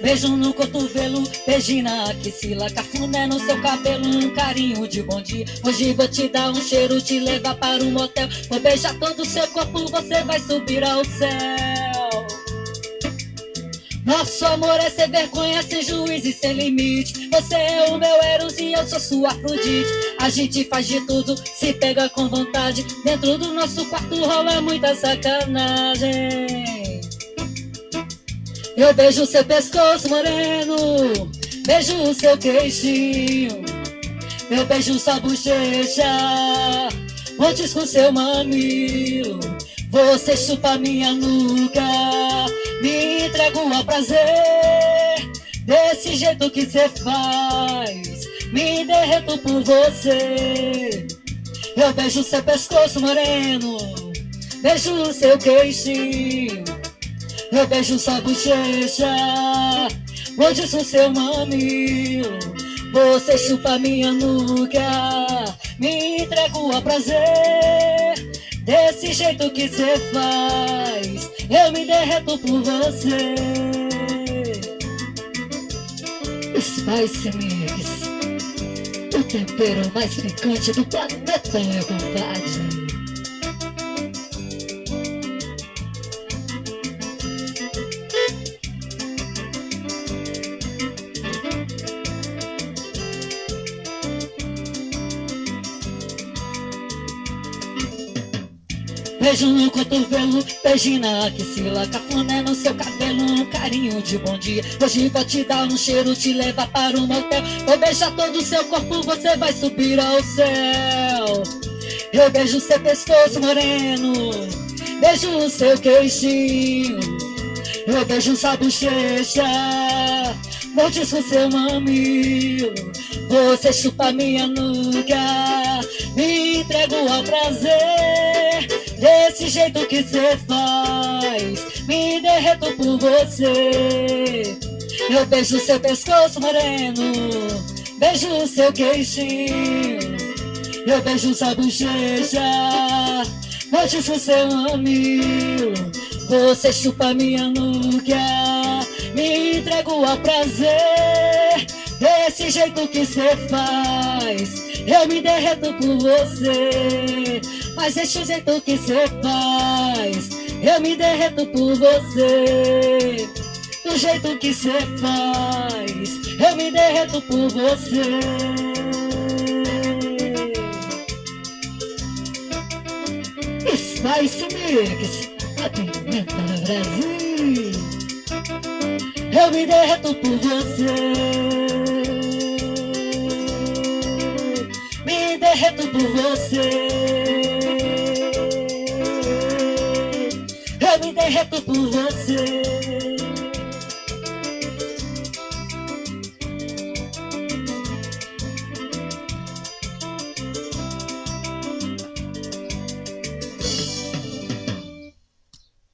Beijo no cotovelo, beijinho na axila, cafuné no seu cabelo, um carinho de bom dia. Hoje vou te dar um cheiro, te levar para um motel. Vou beijar todo o seu corpo, você vai subir ao céu. Nosso amor é sem vergonha, sem juiz e sem limite. Você é o meu Eros e eu sou sua Afrodite. A gente faz de tudo, se pega com vontade. Dentro do nosso quarto rola muita sacanagem. Eu beijo seu pescoço moreno, beijo seu queixinho. Eu beijo sua bochecha, antes com seu mamilo. Você chupa minha nuca, me entrega ao prazer. Desse jeito que cê faz, me derreto por você. Eu beijo seu pescoço moreno, beijo seu queixinho. Eu beijo sua bochecha, hoje sou seu mamilo. Você chupa minha nuca, me entrego ao prazer. Desse jeito que cê faz, eu me derreto por você. Spice Mix, o tempero mais picante do planeta, meu compadre. Beijo no cotovelo, beijinho na axila Cafuné no seu cabelo, um carinho de bom dia. Hoje vou te dar um cheiro, te levar para um motel. Vou beijar todo o seu corpo, você vai subir ao céu. Eu beijo seu pescoço moreno Beijo o seu queixinho. Eu beijo sua bochecha Mordisco seu mamilo. Você chupa minha nuca Me entrego ao prazer jeito que cê faz, me derreto por você. Eu beijo seu pescoço moreno, beijo seu queixinho. Eu beijo sua bochecha, notícia seu mamilo. Você chupa minha nuca, me entrego ao prazer. Desse jeito que cê faz, eu me derreto por você. Mas esse jeito que cê faz, eu me derreto por você. Do jeito que cê faz, eu me derreto por você. Spice Mix, a do Brasil. Eu me derreto por você. Me derreto por você. Derreto por você.